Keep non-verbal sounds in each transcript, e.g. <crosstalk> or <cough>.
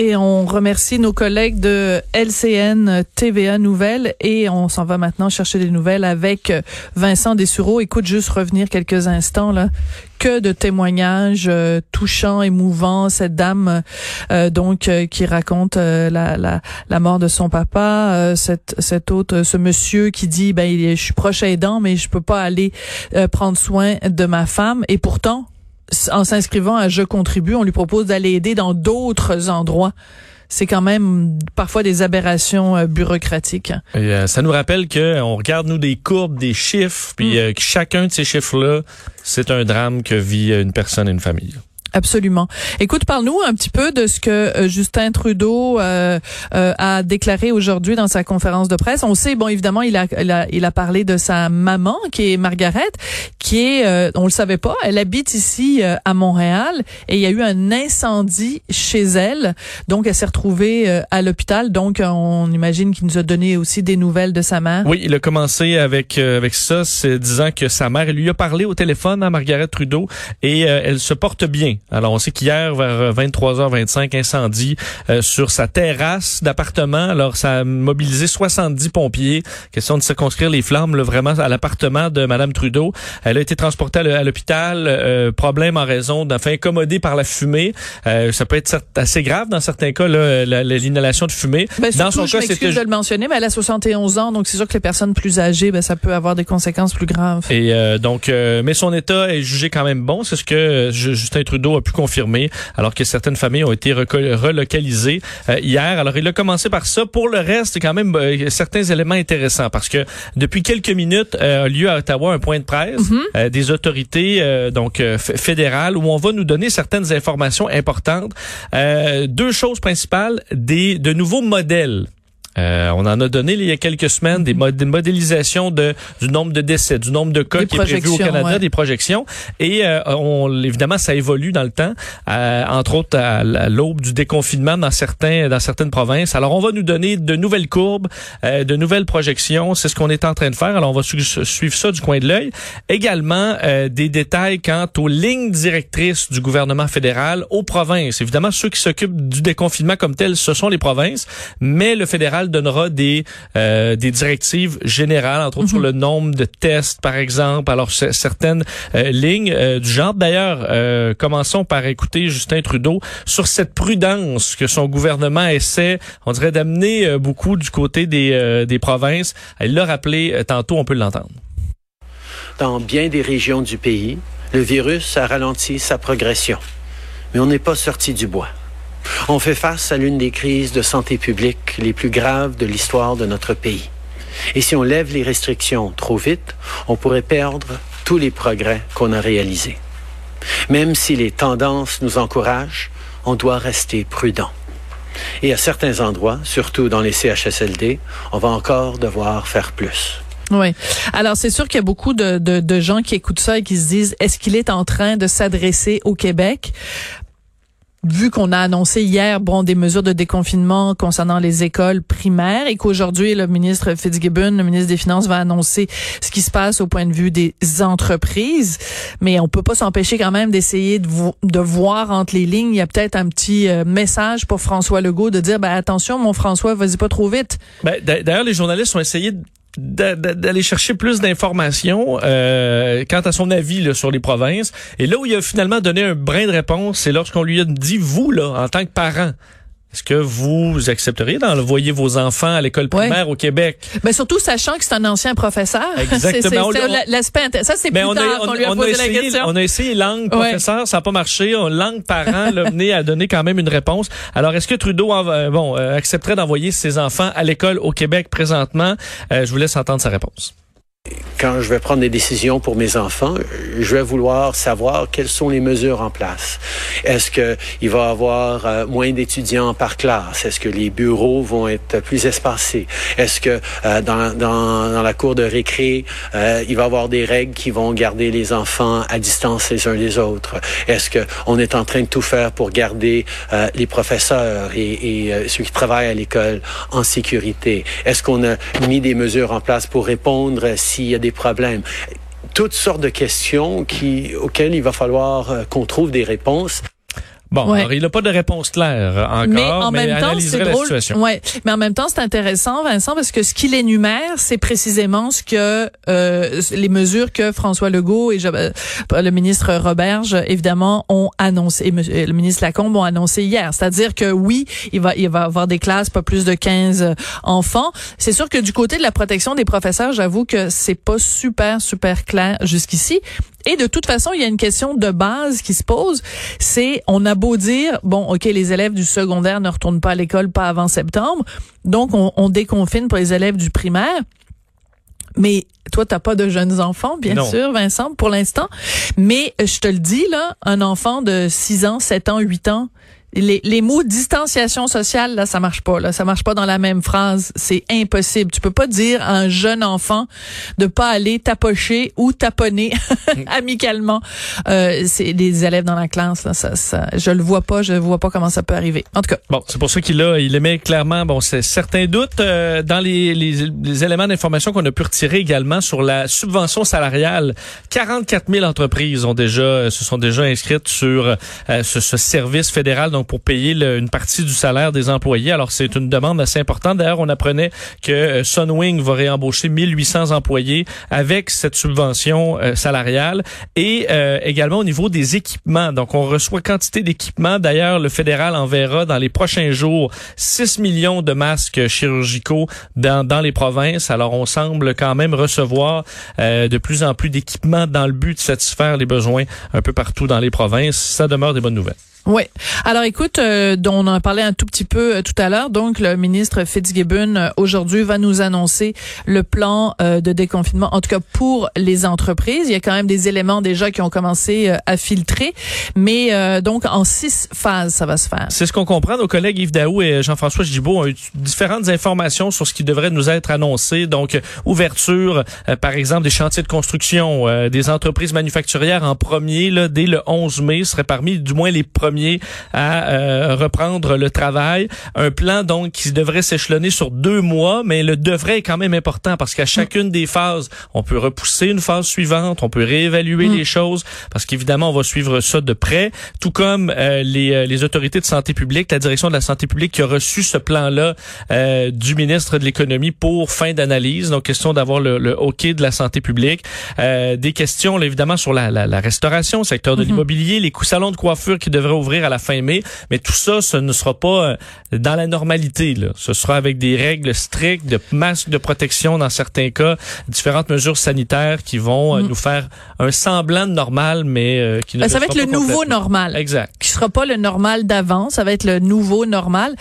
Et on remercie nos collègues de LCN TVA Nouvelles et on s'en va maintenant chercher des nouvelles avec Vincent Dessureau. Écoute, juste revenir quelques instants là. Que de témoignages euh, touchants, émouvants. Cette dame euh, donc euh, qui raconte la, la, la, mort de son papa. cette cet autre, ce monsieur qui dit ben je suis proche aidant mais je peux pas aller prendre soin de ma femme. Et pourtant en s'inscrivant à Je contribue, on lui propose d'aller aider dans d'autres endroits c'est quand même parfois des aberrations euh, bureaucratiques. Et, euh, ça nous rappelle que on regarde nous des courbes, des chiffres, puis mm. euh, chacun de ces chiffres-là, c'est un drame que vit une personne et une famille. Absolument. Écoute, parle-nous un petit peu de ce que euh, Justin Trudeau euh, euh, a déclaré aujourd'hui dans sa conférence de presse. On sait, bon, évidemment, il a, il a, il a parlé de sa maman, qui est Margaret, qui est, on le savait pas, elle habite ici à Montréal et il y a eu un incendie chez elle. Donc, elle s'est retrouvée à l'hôpital. Donc, on imagine qu'il nous a donné aussi des nouvelles de sa mère. Oui, il a commencé avec avec ça, c'est disant que sa mère lui a parlé au téléphone à Margaret Trudeau et elle se porte bien. Alors, on sait qu'hier, vers 23h25, euh, incendie euh, sur sa terrasse d'appartement. Alors, ça a mobilisé 70 pompiers. Question de circonscrire les flammes là, vraiment à l'appartement de Madame Trudeau. Elle a été transportée à l'hôpital. Euh, problème en raison d'un fait incommodé par la fumée. ça peut être assez grave dans certains cas, l'inhalation de fumée. Ben, dans son cas, c'était... de le mentionner, mais elle a 71 ans, donc c'est sûr que les personnes plus âgées, ben, ça peut avoir des conséquences plus graves. Et donc, mais son état est jugé quand même bon. C'est ce que Justin Trudeau a pu confirmer, alors que certaines familles ont été relocalisées euh, hier. Alors, il a commencé par ça. Pour le reste, quand même euh, certains éléments intéressants, parce que depuis quelques minutes euh, a lieu à Ottawa un point de presse mhm. des autorités donc fédérales où on va nous donner certaines informations importantes. deux choses principales, des de nouveaux modèles euh, on en a donné il y a quelques semaines des, modélisations de, du nombre de décès, du nombre de cas qui est prévu au Canada, des projections. Et euh, on, évidemment, ça évolue dans le temps, euh, entre autres à, l'aube du déconfinement dans certains dans certaines provinces. Alors, on va nous donner de nouvelles courbes, de nouvelles projections. C'est ce qu'on est en train de faire. Alors, on va suivre ça du coin de l'œil. Également, des détails quant aux lignes directrices du gouvernement fédéral aux provinces. Évidemment, ceux qui s'occupent du déconfinement comme tel, ce sont les provinces, mais le fédéral donnera des euh, des directives générales, entre autres sur mhm. le nombre de tests, par exemple. Alors certaines euh, lignes euh, du genre. D'ailleurs, commençons par écouter Justin Trudeau sur cette prudence que son gouvernement essaie, on dirait, d'amener beaucoup du côté des des provinces. Il l'a rappelé tantôt, on peut l'entendre. Dans bien des régions du pays, le virus a ralenti sa progression, mais on n'est pas sorti du bois. On fait face à l'une des crises de santé publique les plus graves de l'histoire de notre pays. Et si on lève les restrictions trop vite, on pourrait perdre tous les progrès qu'on a réalisés. Même si les tendances nous encouragent, on doit rester prudent. Et à certains endroits, surtout dans les CHSLD, on va encore devoir faire plus. Oui. Alors, c'est sûr qu'il y a beaucoup de, de, de, gens qui écoutent ça et qui se disent, est-ce qu'il est en train de s'adresser au Québec? Vu qu'on a annoncé hier bon des mesures de déconfinement concernant les écoles primaires et qu'aujourd'hui le ministre Fitzgibbon, le ministre des Finances va annoncer ce qui se passe au point de vue des entreprises, mais on peut pas s'empêcher quand même d'essayer de, voir entre les lignes, il y a peut-être un petit euh, message pour François Legault de dire ben attention mon François, vas-y pas trop vite. Ben, d'ailleurs les journalistes ont essayé d'aller chercher plus d'informations euh, quant à son avis sur les provinces. Et là où il a finalement donné un brin de réponse, c'est lorsqu'on lui a dit, vous, là, en tant que parent, est-ce que vous accepteriez d'envoyer vos enfants à l'école primaire au Québec? Mais surtout sachant que c'est un ancien professeur. <laughs> Exactement. L'aspect ça c'est plus tard qu'on lui a, posé essayé, la question. On a essayé langue professeur, ça n'a pas marché. Langue parent l'a mené à donner quand même une réponse. Alors est-ce que Trudeau euh, bon euh, accepterait d'envoyer ses enfants à l'école au Québec présentement? Euh, je vous laisse entendre sa réponse. Quand je vais prendre des décisions pour mes enfants, je vais vouloir savoir quelles sont les mesures en place. Est-ce que il va y avoir euh, moins d'étudiants par classe? Est-ce que les bureaux vont être plus espacés? Est-ce que euh, dans, la cour de récré, euh, il va y avoir des règles qui vont garder les enfants à distance les uns des autres? Est-ce que on est en train de tout faire pour garder les professeurs et, et ceux qui travaillent à l'école en sécurité? Est-ce qu'on a mis des mesures en place pour répondre s'il y a des problèmes toutes sortes de questions auxquelles il va falloir euh, qu'on trouve des réponses. Bon, alors, il n'a pas de réponse claire encore, mais en même temps, c'est drôle. Ouais, mais en même temps, c'est intéressant, Vincent, parce que ce qu'il énumère, c'est précisément ce que euh, les mesures que François Legault et euh, le ministre Roberge, évidemment, ont annoncé, et le ministre Lacombe ont annoncé hier. C'est-à-dire que oui, il va, il va avoir des classes pas plus de 15 enfants. C'est sûr que du côté de la protection des professeurs, j'avoue que c'est pas super super clair jusqu'ici. Et de toute façon, il y a une question de base qui se pose. C'est, on a beau dire, bon, OK, les élèves du secondaire ne retournent pas à l'école pas avant septembre. Donc, on, déconfine pour les élèves du primaire. Mais toi, t'as pas de jeunes enfants, bien sûr, Vincent, pour l'instant. Mais je te le dis, là, un enfant de 6 ans, 7 ans, 8 ans, les, les mots distanciation sociale là ça marche pas là. Ça marche pas dans la même phrase. C'est impossible. Tu peux pas dire à un jeune enfant de pas aller tapocher ou taponner <laughs> amicalement. Euh, c'est des élèves dans la classe là. Ça, ça je le vois pas. Je vois pas comment ça peut arriver. En tout cas. Bon c'est pour ça qu'il a il émet clairement bon c'est certains doutes euh, dans les, les, les éléments d'information qu'on a pu retirer également sur la subvention salariale. 44 000 entreprises ont déjà se sont déjà inscrites sur euh, ce, ce service fédéral donc pour payer une partie du salaire des employés. Alors c'est une demande assez importante. D'ailleurs, on apprenait que euh, Sunwing va réembaucher 1800 employés avec cette subvention euh, salariale et euh, également au niveau des équipements. Donc on reçoit quantité d'équipements. D'ailleurs, le fédéral enverra dans les prochains jours 6 millions de masques chirurgicaux dans, dans les provinces. Alors on semble quand même recevoir de plus en plus d'équipements dans le but de satisfaire les besoins un peu partout dans les provinces. Ça demeure des bonnes nouvelles. Oui. Alors écoute, euh, on en parlait un tout petit peu euh, tout à l'heure. Donc le ministre Fitzgibbon euh, aujourd'hui va nous annoncer le plan euh, de déconfinement, en tout cas pour les entreprises. Il y a quand même des éléments déjà qui ont commencé à filtrer, mais donc en six phases ça va se faire. C'est ce qu'on comprend. Nos collègues Yves Daou et Jean-François Gibault ont eu différentes informations sur ce qui devrait nous être annoncé. Donc ouverture, par exemple, des chantiers de construction, des entreprises manufacturières en premier là, dès le 11 mai serait parmi du moins les premiers à euh, reprendre le travail. Un plan donc qui devrait s'échelonner sur deux mois, mais le devrait est quand même important parce qu'à chacune des phases, on peut repousser une phase suivante, on peut réévaluer mm. les choses parce qu'évidemment on va suivre ça de près, tout comme euh, les, euh, les autorités de santé publique, la direction de la santé publique qui a reçu ce plan-là du ministre de l'économie pour fin d'analyse. Donc question d'avoir le, le OK de la santé publique, des questions là, évidemment sur la, la, la restauration, secteur de mm-hmm. l'immobilier, les salons de coiffure qui devraient ouvrir à la fin mai, mais tout ça, ce ne sera pas euh, dans la normalité. Là. Ce sera avec des règles strictes, de masques de protection dans certains cas, différentes mesures sanitaires qui vont euh, mm. nous faire un semblant de normal, mais euh, qui ne ben, Ça va être le nouveau normal. Exact. Qui sera pas le normal d'avant, ça va être le nouveau normal.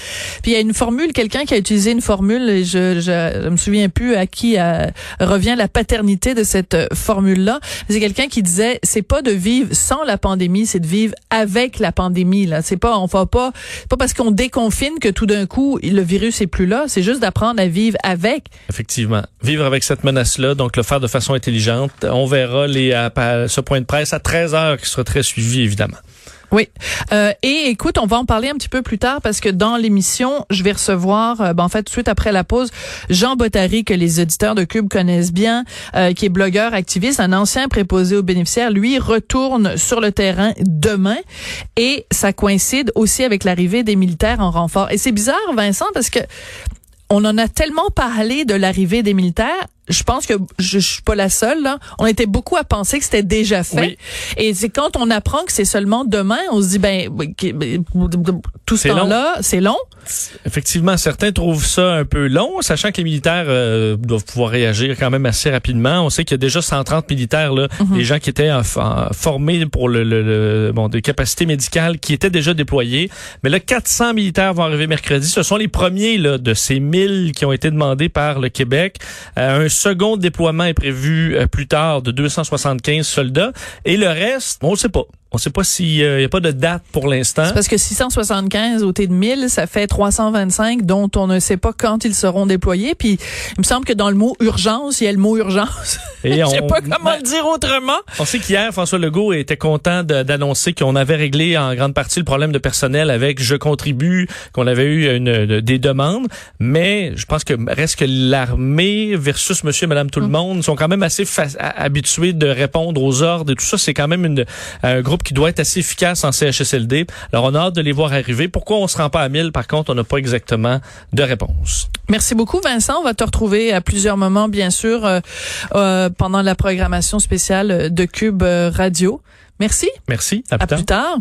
Puis il y a une formule, quelqu'un qui a utilisé une formule, et je, je, me souviens plus à qui revient la paternité de cette formule-là. C'est quelqu'un qui disait, c'est pas de vivre sans la pandémie, c'est de vivre avec la pandémie Là, c'est pas, on pas, pas parce qu'on déconfine que tout d'un coup le virus est plus là. C'est juste d'apprendre à vivre avec. Effectivement, vivre avec cette menace-là, donc le faire de façon intelligente. On verra les ce point de presse à 13 heures qui sera très suivi évidemment. Oui. Euh, et écoute, on va en parler un petit peu plus tard parce que dans l'émission, je vais recevoir, euh, ben, en fait, tout de suite après la pause, Jean Bottary, que les auditeurs de Cube connaissent bien, euh, qui est blogueur, activiste, un ancien préposé aux bénéficiaires. Lui retourne sur le terrain demain et ça coïncide aussi avec l'arrivée des militaires en renfort. Et c'est bizarre, Vincent, parce que on en a tellement parlé de l'arrivée des militaires je pense que je, je, suis pas la seule là. On était beaucoup à penser que c'était déjà fait. Et c'est quand on apprend que c'est seulement demain, on se dit ben, ben tout ce temps-là, c'est long. Effectivement, certains trouvent ça un peu long, sachant que les militaires euh, doivent pouvoir réagir quand même assez rapidement. On sait qu'il y a déjà 130 militaires là, mhm. des gens qui étaient formés pour le, le, bon des capacités médicales qui étaient déjà déployés. Mais là, 400 militaires vont arriver mercredi. Ce sont les premiers là de ces 1000 qui ont été demandés par le Québec. Euh, un second déploiement est prévu euh, plus tard de 275 soldats. Et le reste, on ne sait pas. On ne sait pas s'il n'y a pas de date pour l'instant. Parce que 675 au T de 1000, ça fait 325 dont on ne sait pas quand ils seront déployés. Puis il me semble que dans le mot urgence, il y a le mot urgence. Et <laughs> on, sais pas comment le dire autrement. On sait qu'hier, François Legault était content d'annoncer qu'on avait réglé en grande partie le problème de personnel avec Je contribue, qu'on avait eu une, des demandes. Mais je pense que reste que l'armée versus monsieur et madame tout le mm. monde sont quand même assez habitués de répondre aux ordres et tout ça. C'est quand même une, un groupe qui doit être assez efficace en CHSLD. Alors, on a hâte de les voir arriver. Pourquoi on se rend pas à 1000? Par contre, on n'a pas exactement de réponse. Merci beaucoup, Vincent. On va te retrouver à plusieurs moments, bien sûr, euh, euh, pendant la programmation spéciale de Cube Radio. Merci. Merci. À plus tard.